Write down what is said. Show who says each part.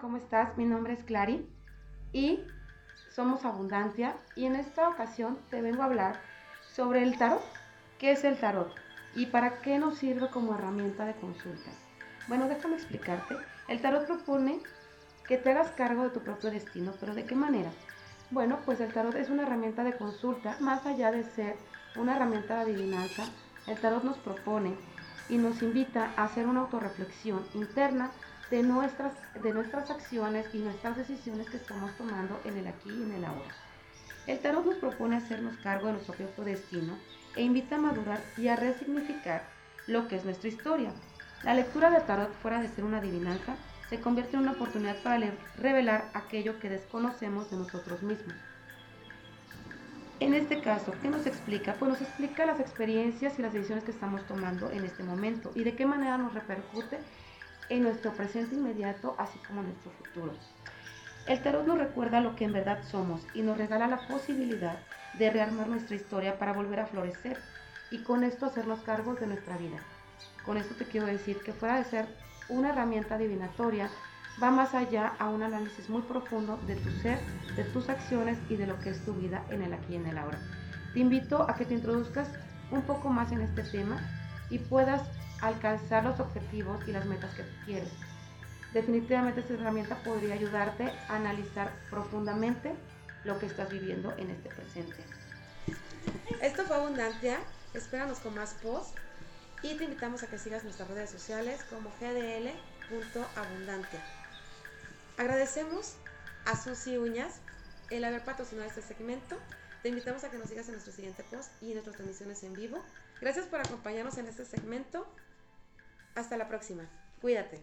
Speaker 1: ¿cómo estás? Mi nombre es Clary y somos Abundancia y en esta ocasión te vengo a hablar sobre el tarot. ¿Qué es el tarot? ¿Y para qué nos sirve como herramienta de consulta? Bueno, déjame explicarte. El tarot propone que te hagas cargo de tu propio destino, pero ¿de qué manera? Bueno, pues el tarot es una herramienta de consulta, más allá de ser una herramienta de adivinanza, el tarot nos propone y nos invita a hacer una autorreflexión interna de nuestras, de nuestras acciones y nuestras decisiones que estamos tomando en el aquí y en el ahora. El tarot nos propone hacernos cargo de nuestro propio destino e invita a madurar y a resignificar lo que es nuestra historia. La lectura del tarot, fuera de ser una adivinanza, se convierte en una oportunidad para revelar aquello que desconocemos de nosotros mismos. En este caso, ¿qué nos explica? Pues nos explica las experiencias y las decisiones que estamos tomando en este momento y de qué manera nos repercute en nuestro presente inmediato, así como en nuestro futuro. El tarot nos recuerda lo que en verdad somos y nos regala la posibilidad de rearmar nuestra historia para volver a florecer y con esto hacernos cargos de nuestra vida. Con esto te quiero decir que fuera de ser una herramienta adivinatoria, va más allá a un análisis muy profundo de tu ser, de tus acciones y de lo que es tu vida en el aquí y en el ahora. Te invito a que te introduzcas un poco más en este tema y puedas alcanzar los objetivos y las metas que quieres. Definitivamente esta herramienta podría ayudarte a analizar profundamente lo que estás viviendo en este presente.
Speaker 2: Esto fue Abundancia. Espéranos con más posts y te invitamos a que sigas nuestras redes sociales como gdl.abundancia. Agradecemos a Susi Uñas el haber patrocinado este segmento. Te invitamos a que nos sigas en nuestro siguiente post y en nuestras transmisiones en vivo. Gracias por acompañarnos en este segmento. Hasta la próxima. Cuídate.